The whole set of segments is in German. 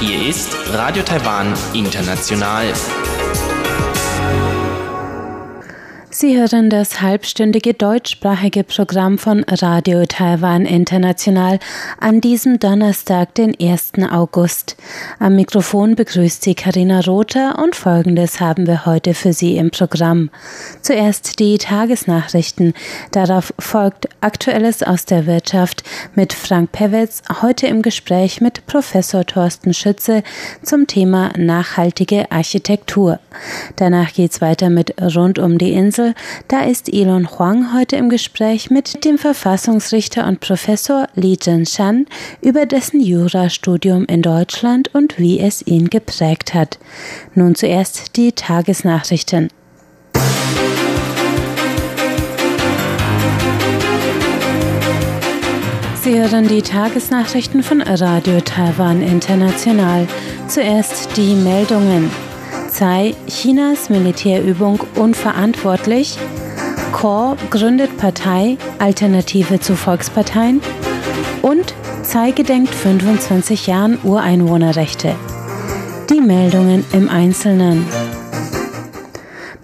Hier ist Radio Taiwan International. Sie hören das halbstündige deutschsprachige Programm von Radio Taiwan International an diesem Donnerstag, den 1. August. Am Mikrofon begrüßt Sie Karina Rother und Folgendes haben wir heute für Sie im Programm. Zuerst die Tagesnachrichten. Darauf folgt Aktuelles aus der Wirtschaft mit Frank Pewitz, heute im Gespräch mit Professor Thorsten Schütze zum Thema nachhaltige Architektur. Danach geht's weiter mit Rund um die Insel da ist Elon Huang heute im Gespräch mit dem Verfassungsrichter und Professor Li Zhenshan über dessen Jurastudium in Deutschland und wie es ihn geprägt hat. Nun zuerst die Tagesnachrichten. Sie hören die Tagesnachrichten von Radio Taiwan International. Zuerst die Meldungen. Polizei Chinas Militärübung unverantwortlich. Chor gründet Partei Alternative zu Volksparteien. Und Tsai gedenkt 25 Jahren Ureinwohnerrechte. Die Meldungen im Einzelnen.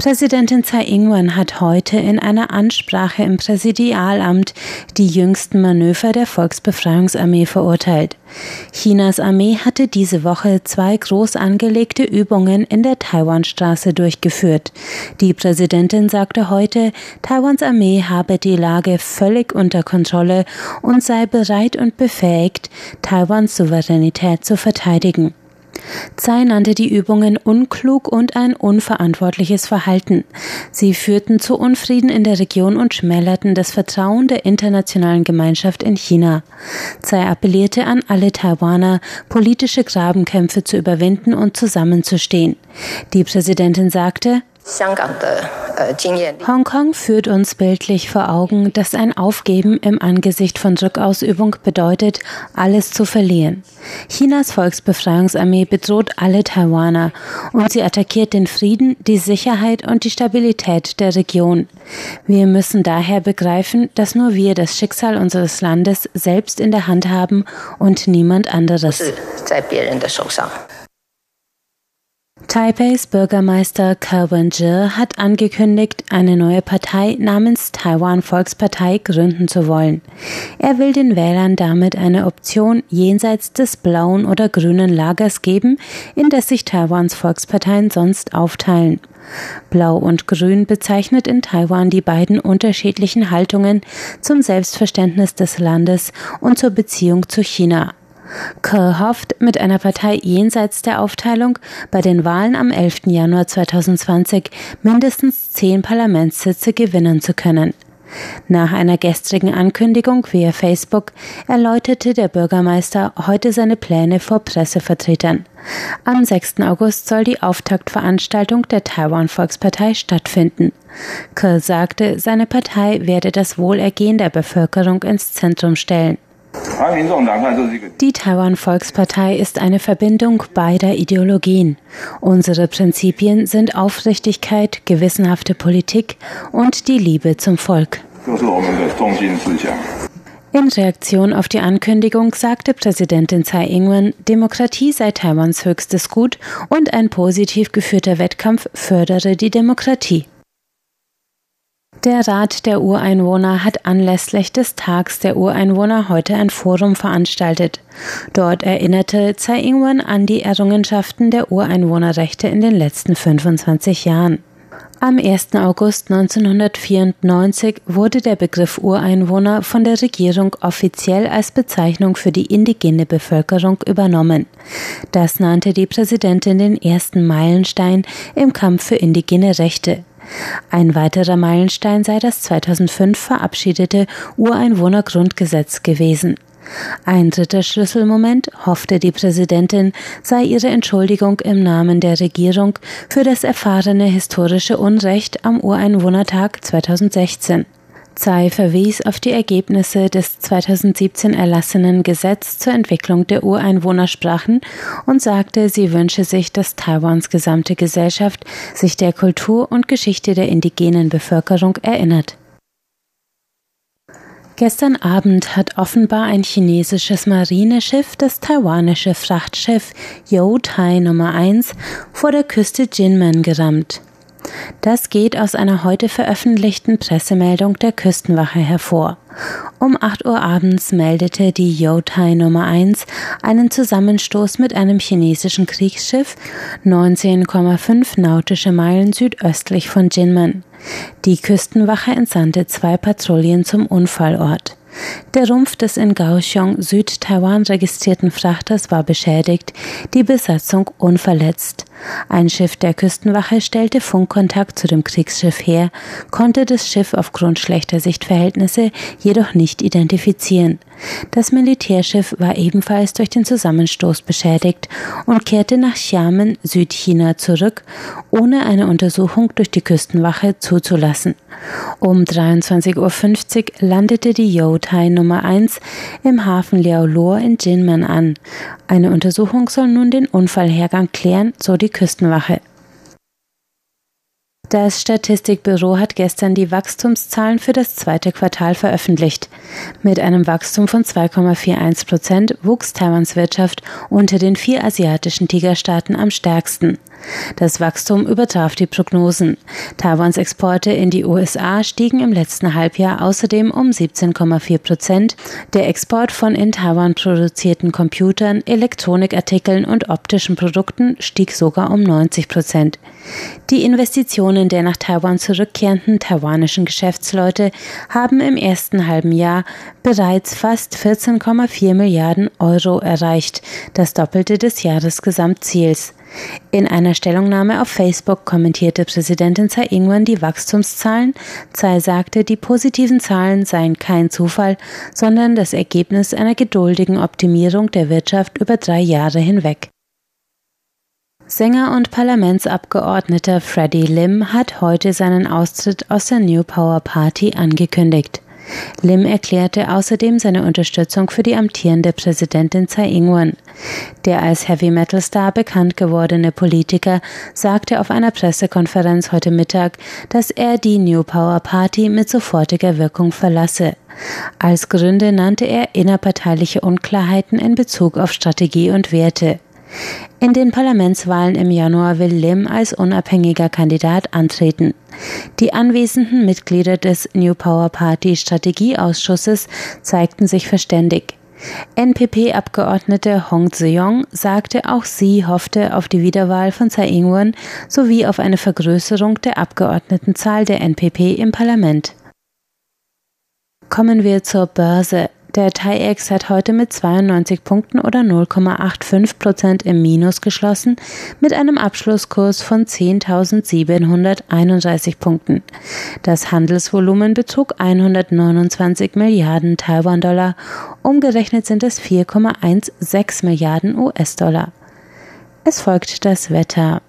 Präsidentin Tsai Ing-wen hat heute in einer Ansprache im Präsidialamt die jüngsten Manöver der Volksbefreiungsarmee verurteilt. Chinas Armee hatte diese Woche zwei groß angelegte Übungen in der Taiwanstraße durchgeführt. Die Präsidentin sagte heute, Taiwans Armee habe die Lage völlig unter Kontrolle und sei bereit und befähigt, Taiwans Souveränität zu verteidigen. Tsai nannte die Übungen unklug und ein unverantwortliches Verhalten. Sie führten zu Unfrieden in der Region und schmälerten das Vertrauen der internationalen Gemeinschaft in China. Tsai appellierte an alle Taiwaner, politische Grabenkämpfe zu überwinden und zusammenzustehen. Die Präsidentin sagte, Hongkong führt uns bildlich vor Augen, dass ein Aufgeben im Angesicht von Rückausübung bedeutet, alles zu verlieren. Chinas Volksbefreiungsarmee bedroht alle Taiwaner und sie attackiert den Frieden, die Sicherheit und die Stabilität der Region. Wir müssen daher begreifen, dass nur wir das Schicksal unseres Landes selbst in der Hand haben und niemand anderes. Taipeis Bürgermeister Calvin Zhe hat angekündigt, eine neue Partei namens Taiwan Volkspartei gründen zu wollen. Er will den Wählern damit eine Option jenseits des blauen oder grünen Lagers geben, in das sich Taiwans Volksparteien sonst aufteilen. Blau und Grün bezeichnet in Taiwan die beiden unterschiedlichen Haltungen zum Selbstverständnis des Landes und zur Beziehung zu China. Kerr hofft, mit einer Partei jenseits der Aufteilung bei den Wahlen am 11. Januar 2020 mindestens zehn Parlamentssitze gewinnen zu können. Nach einer gestrigen Ankündigung via Facebook erläuterte der Bürgermeister heute seine Pläne vor Pressevertretern. Am 6. August soll die Auftaktveranstaltung der Taiwan Volkspartei stattfinden. Kerr sagte, seine Partei werde das Wohlergehen der Bevölkerung ins Zentrum stellen. Die Taiwan Volkspartei ist eine Verbindung beider Ideologien. Unsere Prinzipien sind Aufrichtigkeit, gewissenhafte Politik und die Liebe zum Volk. In Reaktion auf die Ankündigung sagte Präsidentin Tsai Ing-wen, Demokratie sei Taiwans höchstes Gut und ein positiv geführter Wettkampf fördere die Demokratie. Der Rat der Ureinwohner hat anlässlich des Tags der Ureinwohner heute ein Forum veranstaltet. Dort erinnerte Tsai Ing-wen an die Errungenschaften der Ureinwohnerrechte in den letzten 25 Jahren. Am 1. August 1994 wurde der Begriff Ureinwohner von der Regierung offiziell als Bezeichnung für die indigene Bevölkerung übernommen. Das nannte die Präsidentin den ersten Meilenstein im Kampf für indigene Rechte. Ein weiterer Meilenstein sei das 2005 verabschiedete Ureinwohnergrundgesetz gewesen. Ein dritter Schlüsselmoment, hoffte die Präsidentin, sei ihre Entschuldigung im Namen der Regierung für das erfahrene historische Unrecht am Ureinwohnertag 2016. Tsai verwies auf die Ergebnisse des 2017 erlassenen Gesetz zur Entwicklung der Ureinwohnersprachen und sagte, sie wünsche sich, dass Taiwans gesamte Gesellschaft sich der Kultur und Geschichte der indigenen Bevölkerung erinnert. Gestern Abend hat offenbar ein chinesisches Marineschiff das taiwanische Frachtschiff Yo Tai Nummer 1 vor der Küste Jinmen gerammt. Das geht aus einer heute veröffentlichten Pressemeldung der Küstenwache hervor. Um 8 Uhr abends meldete die Yotai Nummer 1 einen Zusammenstoß mit einem chinesischen Kriegsschiff 19,5 nautische Meilen südöstlich von Jinmen. Die Küstenwache entsandte zwei Patrouillen zum Unfallort. Der Rumpf des in Kaohsiung, Südtaiwan registrierten Frachters war beschädigt, die Besatzung unverletzt. Ein Schiff der Küstenwache stellte Funkkontakt zu dem Kriegsschiff her, konnte das Schiff aufgrund schlechter Sichtverhältnisse jedoch nicht identifizieren. Das Militärschiff war ebenfalls durch den Zusammenstoß beschädigt und kehrte nach Xiamen, Südchina zurück, ohne eine Untersuchung durch die Küstenwache zuzulassen. Um 23.50 Uhr landete die Youtai Nummer 1 im Hafen Liaolor in Jinmen an. Eine Untersuchung soll nun den Unfallhergang klären, so die Küstenwache. Das Statistikbüro hat gestern die Wachstumszahlen für das zweite Quartal veröffentlicht. Mit einem Wachstum von 2,41 Prozent wuchs Taiwans Wirtschaft unter den vier asiatischen Tigerstaaten am stärksten. Das Wachstum übertraf die Prognosen. Taiwans Exporte in die USA stiegen im letzten Halbjahr außerdem um 17,4 Prozent. Der Export von in Taiwan produzierten Computern, Elektronikartikeln und optischen Produkten stieg sogar um 90 Prozent. Die Investitionen der nach Taiwan zurückkehrenden taiwanischen Geschäftsleute haben im ersten halben Jahr bereits fast 14,4 Milliarden Euro erreicht, das Doppelte des Jahresgesamtziels. In einer Stellungnahme auf Facebook kommentierte Präsidentin Tsai Ing-wen die Wachstumszahlen. Tsai sagte, die positiven Zahlen seien kein Zufall, sondern das Ergebnis einer geduldigen Optimierung der Wirtschaft über drei Jahre hinweg. Sänger und Parlamentsabgeordneter Freddie Lim hat heute seinen Austritt aus der New Power Party angekündigt. Lim erklärte außerdem seine Unterstützung für die amtierende Präsidentin Tsai Ing-wen. Der als Heavy Metal Star bekannt gewordene Politiker sagte auf einer Pressekonferenz heute Mittag, dass er die New Power Party mit sofortiger Wirkung verlasse. Als Gründe nannte er innerparteiliche Unklarheiten in Bezug auf Strategie und Werte. In den Parlamentswahlen im Januar will Lim als unabhängiger Kandidat antreten. Die anwesenden Mitglieder des New Power Party Strategieausschusses zeigten sich verständig. NPP-Abgeordnete Hong Zeong sagte, auch sie hoffte auf die Wiederwahl von Tsai Ing-wen sowie auf eine Vergrößerung der Abgeordnetenzahl der NPP im Parlament. Kommen wir zur Börse. Der TAIEX hat heute mit 92 Punkten oder 0,85 Prozent im Minus geschlossen, mit einem Abschlusskurs von 10.731 Punkten. Das Handelsvolumen betrug 129 Milliarden Taiwan-Dollar, umgerechnet sind es 4,16 Milliarden US-Dollar. Es folgt das Wetter.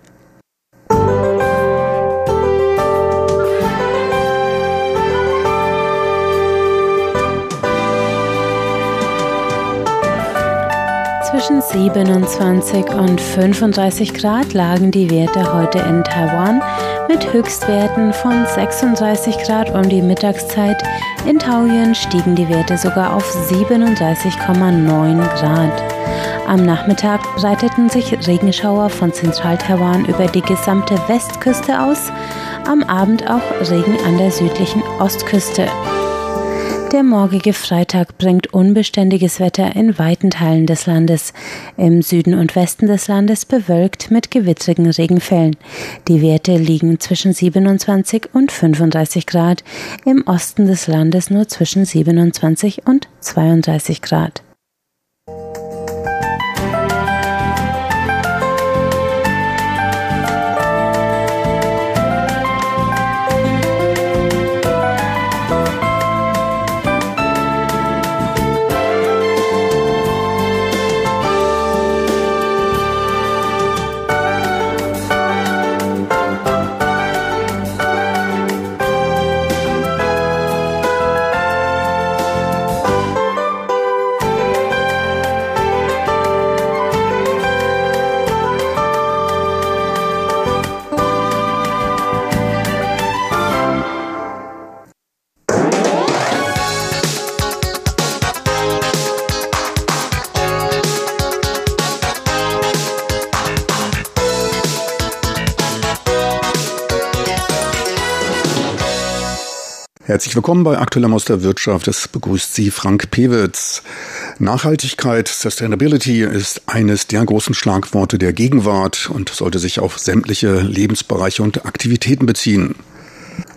Zwischen 27 und 35 Grad lagen die Werte heute in Taiwan mit Höchstwerten von 36 Grad um die Mittagszeit. In Taoyuan stiegen die Werte sogar auf 37,9 Grad. Am Nachmittag breiteten sich Regenschauer von Zentral-Taiwan über die gesamte Westküste aus, am Abend auch Regen an der südlichen Ostküste. Der morgige Freitag bringt unbeständiges Wetter in weiten Teilen des Landes. Im Süden und Westen des Landes bewölkt mit gewittrigen Regenfällen. Die Werte liegen zwischen 27 und 35 Grad, im Osten des Landes nur zwischen 27 und 32 Grad. Herzlich willkommen bei Aktuellem aus der Wirtschaft. Es begrüßt Sie Frank Pewitz. Nachhaltigkeit, Sustainability ist eines der großen Schlagworte der Gegenwart und sollte sich auf sämtliche Lebensbereiche und Aktivitäten beziehen.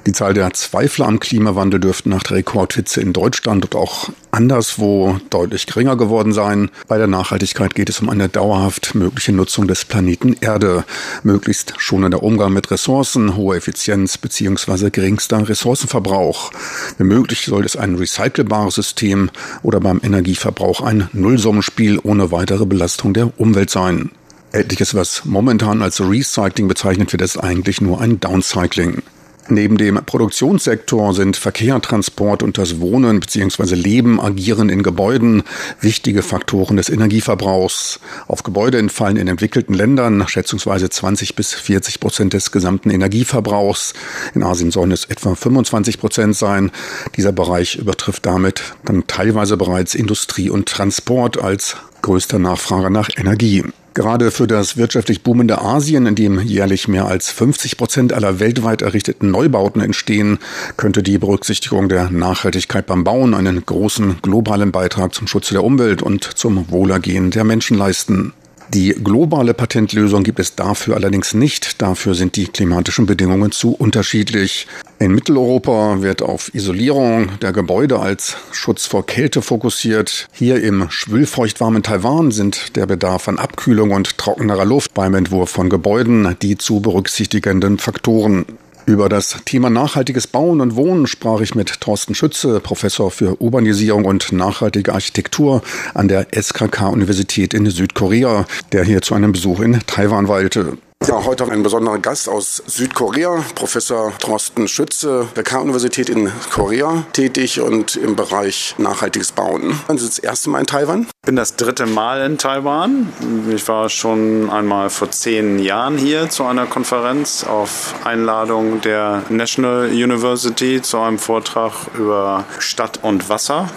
Die Zahl der Zweifler am Klimawandel dürfte nach der Rekordhitze in Deutschland und auch anderswo deutlich geringer geworden sein. Bei der Nachhaltigkeit geht es um eine dauerhaft mögliche Nutzung des Planeten Erde, möglichst schonender Umgang mit Ressourcen, hohe Effizienz bzw. geringster Ressourcenverbrauch. Wenn möglich soll es ein recycelbares System oder beim Energieverbrauch ein Nullsummenspiel ohne weitere Belastung der Umwelt sein. Etliches, was momentan als Recycling bezeichnet wird, ist eigentlich nur ein Downcycling. Neben dem Produktionssektor sind Verkehr, Transport und das Wohnen bzw. Leben, Agieren in Gebäuden wichtige Faktoren des Energieverbrauchs. Auf Gebäude entfallen in entwickelten Ländern schätzungsweise 20 bis 40 Prozent des gesamten Energieverbrauchs. In Asien sollen es etwa 25 Prozent sein. Dieser Bereich übertrifft damit dann teilweise bereits Industrie und Transport als größter Nachfrage nach Energie. Gerade für das wirtschaftlich boomende Asien, in dem jährlich mehr als 50 Prozent aller weltweit errichteten Neubauten entstehen, könnte die Berücksichtigung der Nachhaltigkeit beim Bauen einen großen globalen Beitrag zum Schutz der Umwelt und zum Wohlergehen der Menschen leisten. Die globale Patentlösung gibt es dafür allerdings nicht. Dafür sind die klimatischen Bedingungen zu unterschiedlich. In Mitteleuropa wird auf Isolierung der Gebäude als Schutz vor Kälte fokussiert. Hier im schwülfeuchtwarmen Taiwan sind der Bedarf an Abkühlung und trockenerer Luft beim Entwurf von Gebäuden die zu berücksichtigenden Faktoren. Über das Thema nachhaltiges Bauen und Wohnen sprach ich mit Thorsten Schütze, Professor für Urbanisierung und nachhaltige Architektur an der SKK-Universität in Südkorea, der hier zu einem Besuch in Taiwan weilte. Ja, heute haben wir einen besonderen Gast aus Südkorea, Professor Thorsten Schütze, der K-Universität in Korea tätig und im Bereich nachhaltiges Bauen. Sind Sie das erste Mal in Taiwan? Ich bin das dritte Mal in Taiwan. Ich war schon einmal vor zehn Jahren hier zu einer Konferenz auf Einladung der National University zu einem Vortrag über Stadt und Wasser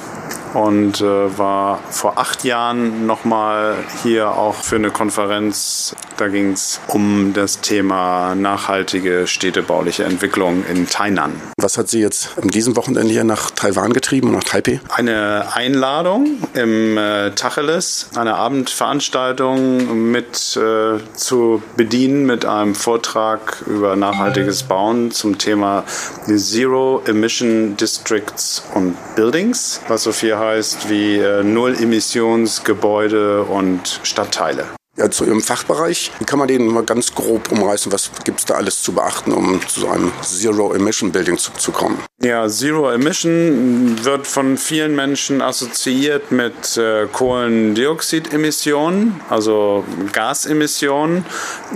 und äh, war vor acht Jahren nochmal hier auch für eine Konferenz. Da ging es um das Thema nachhaltige städtebauliche Entwicklung in Tainan. Was hat Sie jetzt an diesem Wochenende hier nach Taiwan getrieben, nach Taipei? Eine Einladung im äh, Tacheles, eine Abendveranstaltung mit äh, zu bedienen mit einem Vortrag über nachhaltiges Bauen zum Thema Zero Emission Districts und Buildings, was so viel heißt wie äh, Null-Emissionsgebäude und Stadtteile. Ja, zu Ihrem Fachbereich, wie kann man den mal ganz grob umreißen? Was gibt es da alles zu beachten, um zu einem Zero-Emission-Building zu, zu, kommen? Ja, Zero-Emission wird von vielen Menschen assoziiert mit äh, Kohlendioxidemissionen, also Gasemissionen.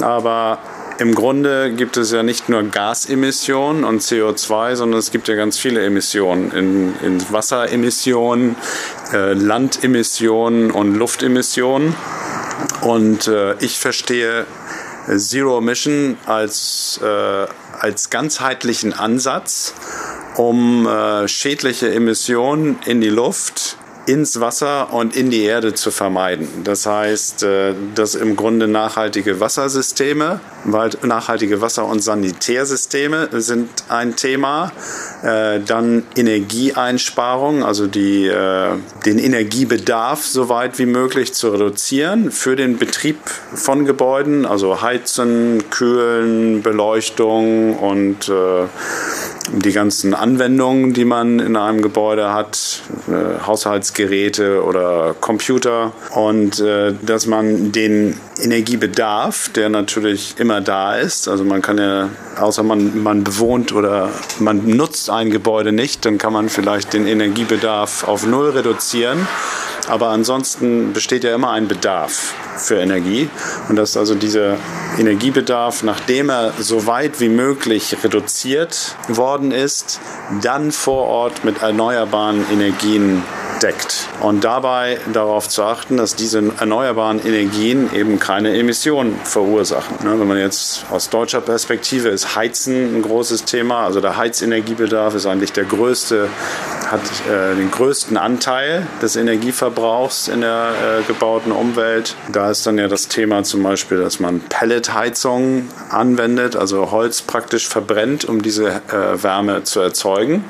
Aber im Grunde gibt es ja nicht nur Gasemissionen und CO2, sondern es gibt ja ganz viele Emissionen. In, in Wasseremissionen, äh, Landemissionen und Luftemissionen. Und äh, ich verstehe Zero Emission als, äh, als ganzheitlichen Ansatz, um äh, schädliche Emissionen in die Luft ins Wasser und in die Erde zu vermeiden. Das heißt, äh, dass im Grunde nachhaltige Wassersysteme, nachhaltige Wasser- und Sanitärsysteme sind ein Thema. Äh, dann Energieeinsparung, also die, äh, den Energiebedarf so weit wie möglich zu reduzieren für den Betrieb von Gebäuden, also Heizen, Kühlen, Beleuchtung und die ganzen Anwendungen, die man in einem Gebäude hat, äh, Haushaltsgeräte oder Computer und äh, dass man den Energiebedarf, der natürlich immer da ist, also man kann ja, außer man, man bewohnt oder man nutzt ein Gebäude nicht, dann kann man vielleicht den Energiebedarf auf Null reduzieren. Aber ansonsten besteht ja immer ein Bedarf für Energie. Und dass also dieser Energiebedarf, nachdem er so weit wie möglich reduziert worden ist, dann vor Ort mit erneuerbaren Energien deckt. Und dabei darauf zu achten, dass diese erneuerbaren Energien eben keine Emissionen verursachen. Ne, wenn man jetzt aus deutscher Perspektive ist Heizen ein großes Thema. Also der Heizenergiebedarf ist eigentlich der größte hat äh, den größten Anteil des Energieverbrauchs in der äh, gebauten Umwelt. Da ist dann ja das Thema zum Beispiel, dass man Pelletheizung anwendet, also Holz praktisch verbrennt, um diese äh, Wärme zu erzeugen.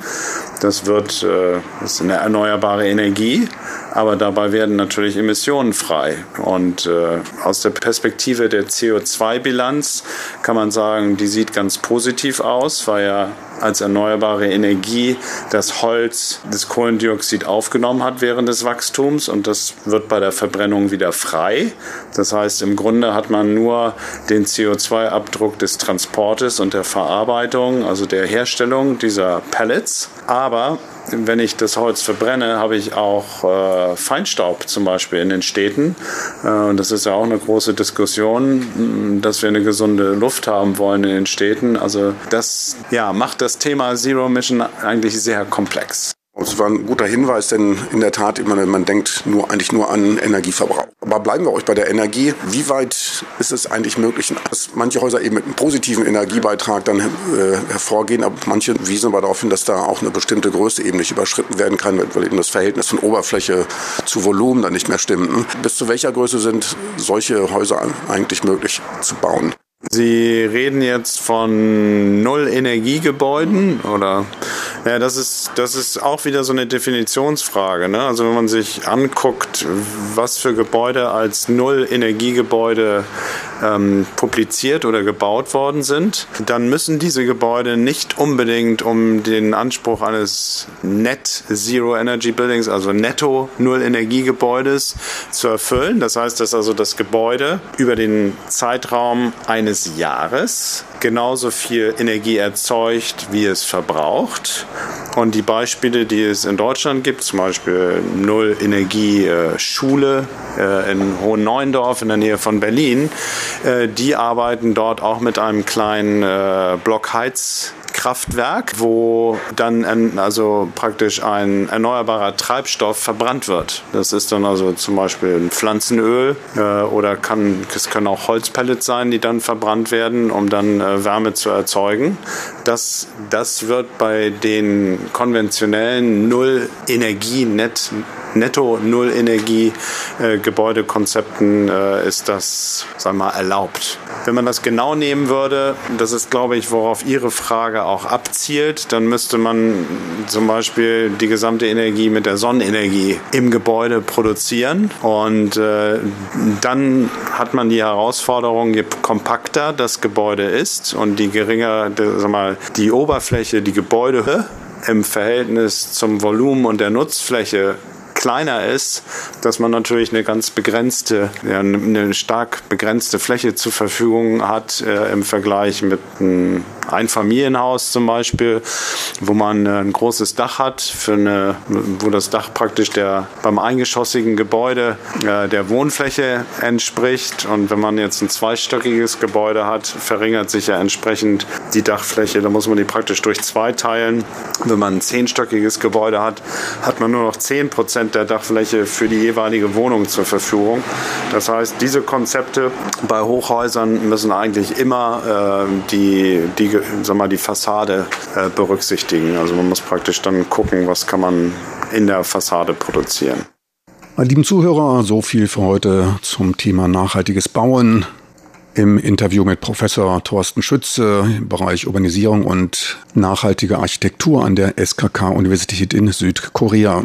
Das wird äh, ist eine erneuerbare Energie aber dabei werden natürlich Emissionen frei. Und äh, aus der Perspektive der CO2-Bilanz kann man sagen, die sieht ganz positiv aus, weil ja als erneuerbare Energie das Holz das Kohlendioxid aufgenommen hat während des Wachstums und das wird bei der Verbrennung wieder frei. Das heißt, im Grunde hat man nur den CO2-Abdruck des Transportes und der Verarbeitung, also der Herstellung dieser Pellets. Aber wenn ich das Holz verbrenne, habe ich auch äh, Feinstaub zum Beispiel in den Städten. Äh, und das ist ja auch eine große Diskussion, dass wir eine gesunde Luft haben wollen in den Städten. Also das ja, macht das Thema Zero Emission eigentlich sehr komplex. Das war ein guter Hinweis, denn in der Tat, man, man denkt nur, eigentlich nur an Energieverbrauch. Aber bleiben wir euch bei der Energie. Wie weit ist es eigentlich möglich, dass manche Häuser eben mit einem positiven Energiebeitrag dann äh, hervorgehen, aber manche wiesen aber darauf hin, dass da auch eine bestimmte Größe eben nicht überschritten werden kann, weil eben das Verhältnis von Oberfläche zu Volumen dann nicht mehr stimmt. Bis zu welcher Größe sind solche Häuser eigentlich möglich zu bauen? Sie reden jetzt von Null-Energiegebäuden oder ja, das ist, das ist auch wieder so eine Definitionsfrage. Ne? Also wenn man sich anguckt, was für Gebäude als Null-Energiegebäude ähm, publiziert oder gebaut worden sind, dann müssen diese Gebäude nicht unbedingt um den Anspruch eines Net Zero Energy Buildings, also Netto Null Energiegebäudes zu erfüllen. Das heißt, dass also das Gebäude über den Zeitraum eines Jahres genauso viel Energie erzeugt, wie es verbraucht. Und die Beispiele, die es in Deutschland gibt, zum Beispiel Null Energie äh, Schule äh, in Hohen Neuendorf in der Nähe von Berlin, äh, die arbeiten dort auch mit einem kleinen äh, Kraftwerk, wo dann also praktisch ein erneuerbarer Treibstoff verbrannt wird. Das ist dann also zum Beispiel ein Pflanzenöl äh, oder kann, es können auch Holzpellets sein, die dann verbrannt werden, um dann äh, Wärme zu erzeugen. Das, das wird bei den konventionellen Null-Energie-Net netto Null Energie äh, äh, ist das, sagen wir mal, erlaubt. Wenn man das genau nehmen würde, das ist, glaube ich, worauf Ihre Frage auch abzielt, dann müsste man zum Beispiel die gesamte Energie mit der Sonnenenergie im Gebäude produzieren und äh, dann hat man die Herausforderung, je kompakter das Gebäude ist und die geringer, sag mal, die Oberfläche, die Gebäude im Verhältnis zum Volumen und der Nutzfläche kleiner ist, dass man natürlich eine ganz begrenzte, ja, eine stark begrenzte Fläche zur Verfügung hat äh, im Vergleich mit einem Einfamilienhaus zum Beispiel, wo man äh, ein großes Dach hat, für eine, wo das Dach praktisch der beim eingeschossigen Gebäude äh, der Wohnfläche entspricht. Und wenn man jetzt ein zweistöckiges Gebäude hat, verringert sich ja entsprechend die Dachfläche. Da muss man die praktisch durch zwei teilen. Wenn man ein zehnstöckiges Gebäude hat, hat man nur noch 10 Prozent der Dachfläche für die jeweilige Wohnung zur Verfügung. Das heißt, diese Konzepte bei Hochhäusern müssen eigentlich immer äh, die, die sag mal, die Fassade äh, berücksichtigen. Also man muss praktisch dann gucken, was kann man in der Fassade produzieren. Meine lieben Zuhörer, so viel für heute zum Thema nachhaltiges Bauen. Im Interview mit Professor Thorsten Schütze im Bereich Urbanisierung und nachhaltige Architektur an der SKK-Universität in Südkorea.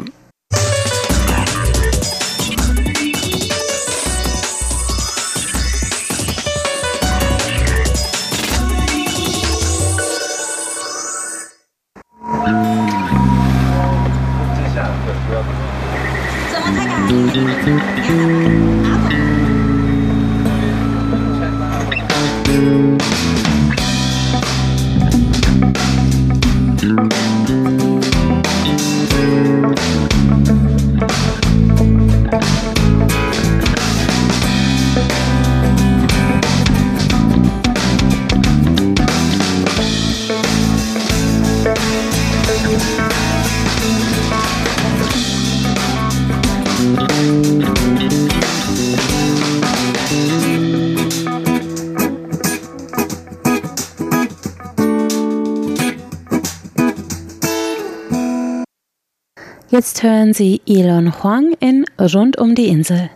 Jetzt hören Sie Elon Huang in Rund um die Insel.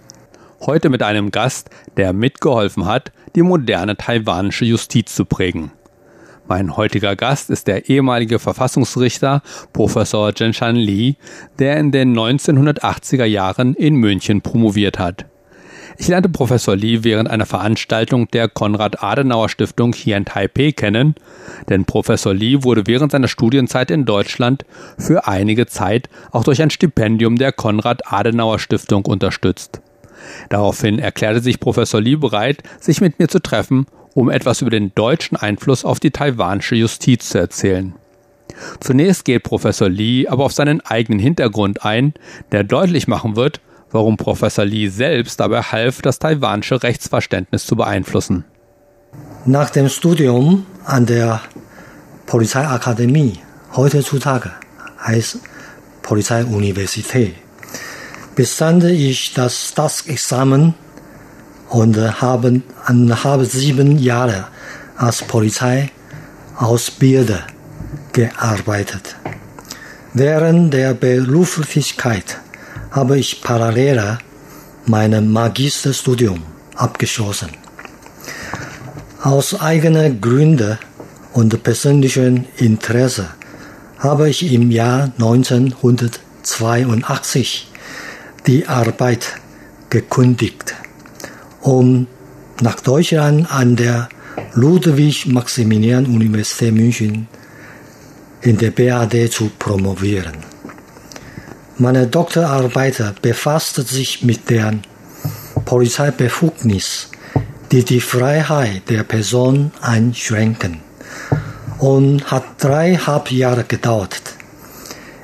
Heute mit einem Gast, der mitgeholfen hat, die moderne taiwanische Justiz zu prägen. Mein heutiger Gast ist der ehemalige Verfassungsrichter Professor Zhenshan Li, der in den 1980er Jahren in München promoviert hat. Ich lernte Professor Li während einer Veranstaltung der Konrad-Adenauer-Stiftung hier in Taipei kennen, denn Professor Li wurde während seiner Studienzeit in Deutschland für einige Zeit auch durch ein Stipendium der Konrad-Adenauer-Stiftung unterstützt. Daraufhin erklärte sich Professor Li bereit, sich mit mir zu treffen, um etwas über den deutschen Einfluss auf die taiwanische Justiz zu erzählen. Zunächst geht Professor Li aber auf seinen eigenen Hintergrund ein, der deutlich machen wird, warum Professor Li selbst dabei half, das taiwanische Rechtsverständnis zu beeinflussen. Nach dem Studium an der Polizeiakademie, heutzutage heißt Polizeiuniversität, bestand ich das Staatsexamen und habe, habe sieben Jahre als Polizeiausbilder gearbeitet. Während der Berufstätigkeit habe ich parallel mein Magisterstudium abgeschlossen. Aus eigenen Gründen und persönlichem Interesse habe ich im Jahr 1982 die Arbeit gekündigt, um nach Deutschland an der Ludwig-Maximilian-Universität München in der BAD zu promovieren. Meine Doktorarbeit befasst sich mit der Polizeibefugnis, die die Freiheit der Person einschränken und hat dreieinhalb Jahre gedauert.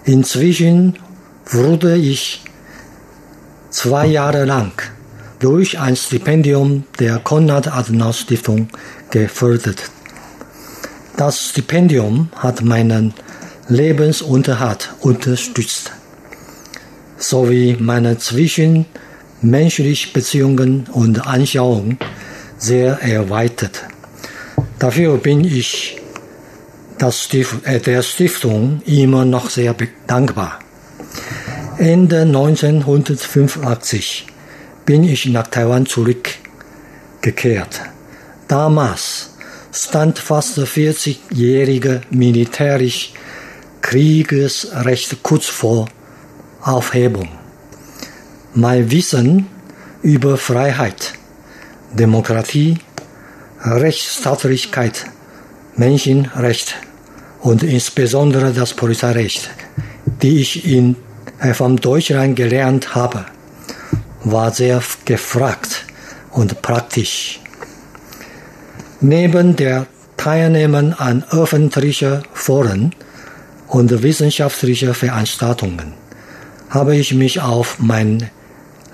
Inzwischen wurde ich zwei Jahre lang durch ein Stipendium der Konrad-Adenauer-Stiftung gefördert. Das Stipendium hat meinen Lebensunterhalt unterstützt sowie meine zwischenmenschlichen Beziehungen und Anschauungen sehr erweitert. Dafür bin ich äh, der Stiftung immer noch sehr dankbar. Ende 1985 bin ich nach Taiwan zurückgekehrt. Damals stand fast 40-jährige militärisch Kriegesrecht kurz vor Aufhebung. Mein Wissen über Freiheit, Demokratie, Rechtsstaatlichkeit, Menschenrecht und insbesondere das Polizeirecht, die ich in von Deutschland gelernt habe, war sehr gefragt und praktisch. Neben der Teilnahme an öffentlichen Foren und wissenschaftlichen Veranstaltungen habe ich mich auf meine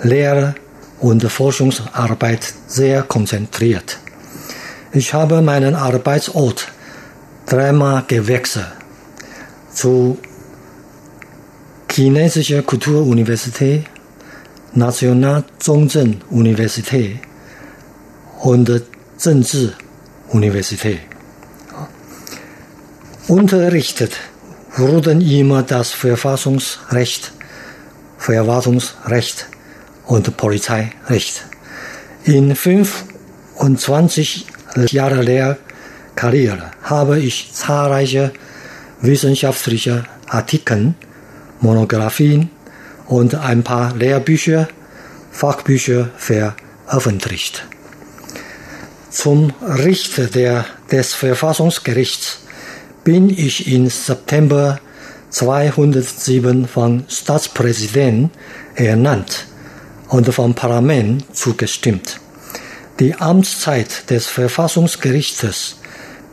Lehre und Forschungsarbeit sehr konzentriert. Ich habe meinen Arbeitsort dreimal gewechselt zu Chinesischer Kulturuniversität, National Zhongzhen Universität und Zhengzhi Universität. Unterrichtet wurden immer das Verfassungsrecht Verwaltungsrecht und Polizeirecht. In 25 Jahren Lehrkarriere habe ich zahlreiche wissenschaftliche Artikel, Monographien und ein paar Lehrbücher, Fachbücher veröffentlicht. Zum Richter des Verfassungsgerichts bin ich im September 207 vom Staatspräsidenten ernannt und vom Parlament zugestimmt. Die Amtszeit des Verfassungsgerichtes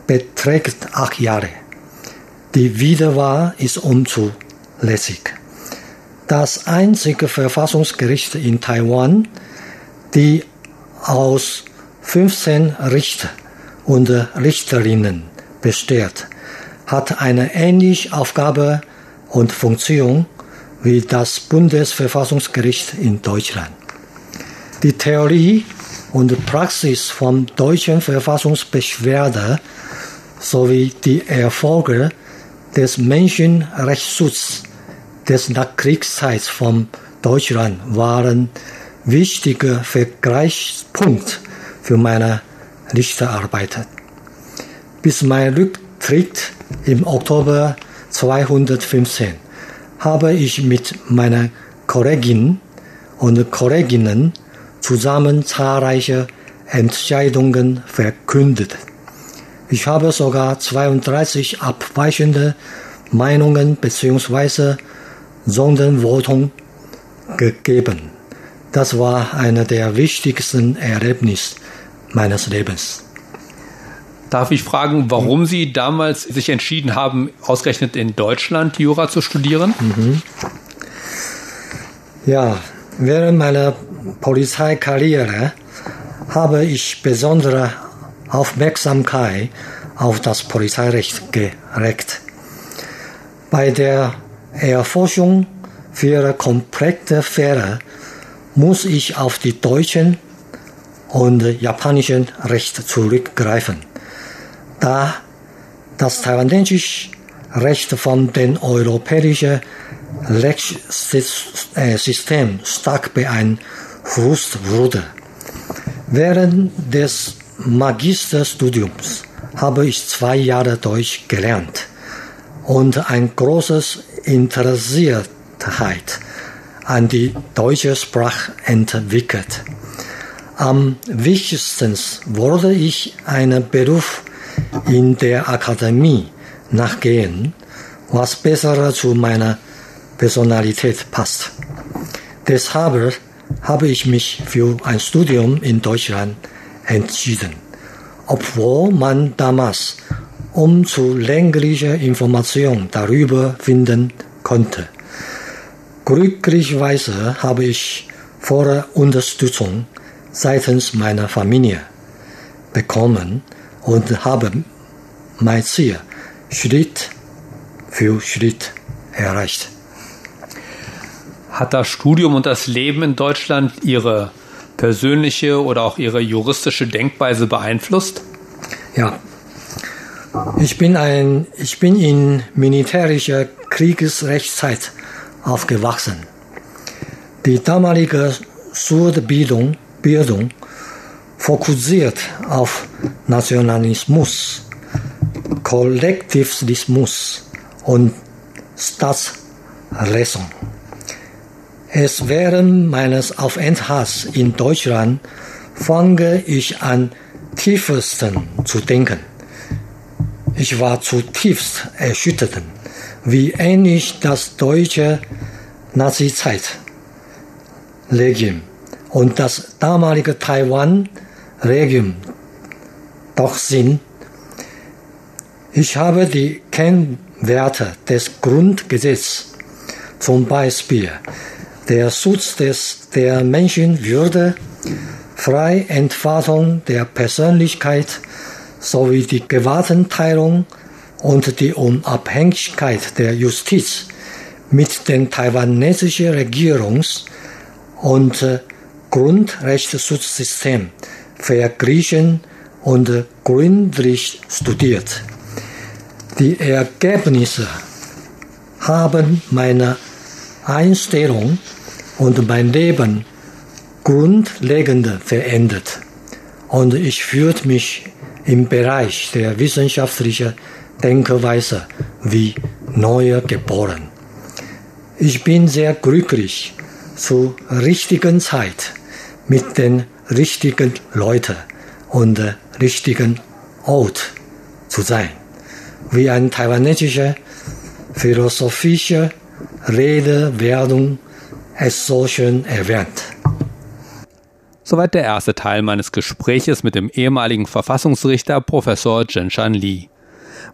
beträgt acht Jahre. Die Wiederwahl ist unzulässig. Das einzige Verfassungsgericht in Taiwan, die aus 15 Richter und Richterinnen besteht, hat eine ähnliche Aufgabe und Funktion wie das Bundesverfassungsgericht in Deutschland. Die Theorie und Praxis vom deutschen Verfassungsbeschwerde sowie die Erfolge des Menschenrechtsschutzes des Nachkriegszeits von Deutschland waren wichtiger Vergleichspunkt für meine Richterarbeit. Bis mein Rücktritt im Oktober 215 habe ich mit meiner Kollegin und Kolleginnen zusammen zahlreiche Entscheidungen verkündet. Ich habe sogar 32 abweichende Meinungen bzw. Sondervotum gegeben. Das war einer der wichtigsten Erlebnisse meines Lebens. Darf ich fragen, warum Sie damals sich entschieden haben, ausgerechnet in Deutschland Jura zu studieren? Mhm. Ja, während meiner Polizeikarriere habe ich besondere Aufmerksamkeit auf das Polizeirecht geregt. Bei der Erforschung für komplette Fälle muss ich auf die deutschen und japanischen Recht zurückgreifen, da das taiwanesische Recht von dem europäischen Rechtssystem stark beeinflusst wurde. Während des Magisterstudiums habe ich zwei Jahre Deutsch gelernt und ein großes Interessiertheit an die deutsche Sprache entwickelt. Am wichtigsten wollte ich einen Beruf in der Akademie nachgehen, was besser zu meiner Personalität passt. Deshalb habe ich mich für ein Studium in Deutschland entschieden, obwohl man damals umzulängliche Informationen darüber finden konnte. Glücklicherweise habe ich volle Unterstützung seitens meiner Familie bekommen und habe mein Ziel Schritt für Schritt erreicht. Hat das Studium und das Leben in Deutschland Ihre persönliche oder auch Ihre juristische Denkweise beeinflusst? Ja. Ich bin, ein, ich bin in militärischer Kriegsrechtszeit aufgewachsen. Die damalige Schulbildung Bildung fokussiert auf Nationalismus, Kollektivismus und Staatsräson. Es während meines Aufenthalts in Deutschland fange ich an, tiefsten zu denken. Ich war zutiefst erschüttert, wie ähnlich das deutsche Nazi-Zeit-Regime und das damalige Taiwan-Regime doch sind. Ich habe die Kennwerte des Grundgesetzes, zum Beispiel der Schutz des, der Menschenwürde, Freientfaltung der Persönlichkeit sowie die Gewaltenteilung und die Unabhängigkeit der Justiz mit dem taiwanesischen Regierungs- und Grundrechtsschutzsystem verglichen und gründlich studiert. Die Ergebnisse haben meine Einstellung und mein Leben grundlegend verändert und ich fühlte mich im Bereich der wissenschaftlichen Denkweise wie neu geboren. Ich bin sehr glücklich, zur richtigen Zeit mit den richtigen Leuten und richtigen Ort zu sein, wie ein taiwanesischer philosophischer Redewerdung es so schön erwähnt. Soweit der erste Teil meines Gespräches mit dem ehemaligen Verfassungsrichter Professor Zhenshan Li.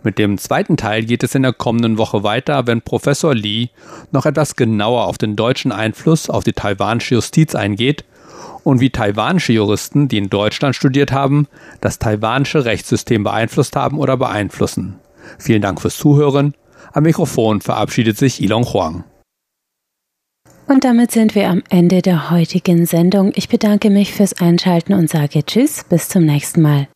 Mit dem zweiten Teil geht es in der kommenden Woche weiter, wenn Professor Li noch etwas genauer auf den deutschen Einfluss auf die taiwanische Justiz eingeht und wie taiwanische Juristen, die in Deutschland studiert haben, das taiwanische Rechtssystem beeinflusst haben oder beeinflussen. Vielen Dank fürs Zuhören. Am Mikrofon verabschiedet sich Ilon Huang. Und damit sind wir am Ende der heutigen Sendung. Ich bedanke mich fürs Einschalten und sage Tschüss, bis zum nächsten Mal.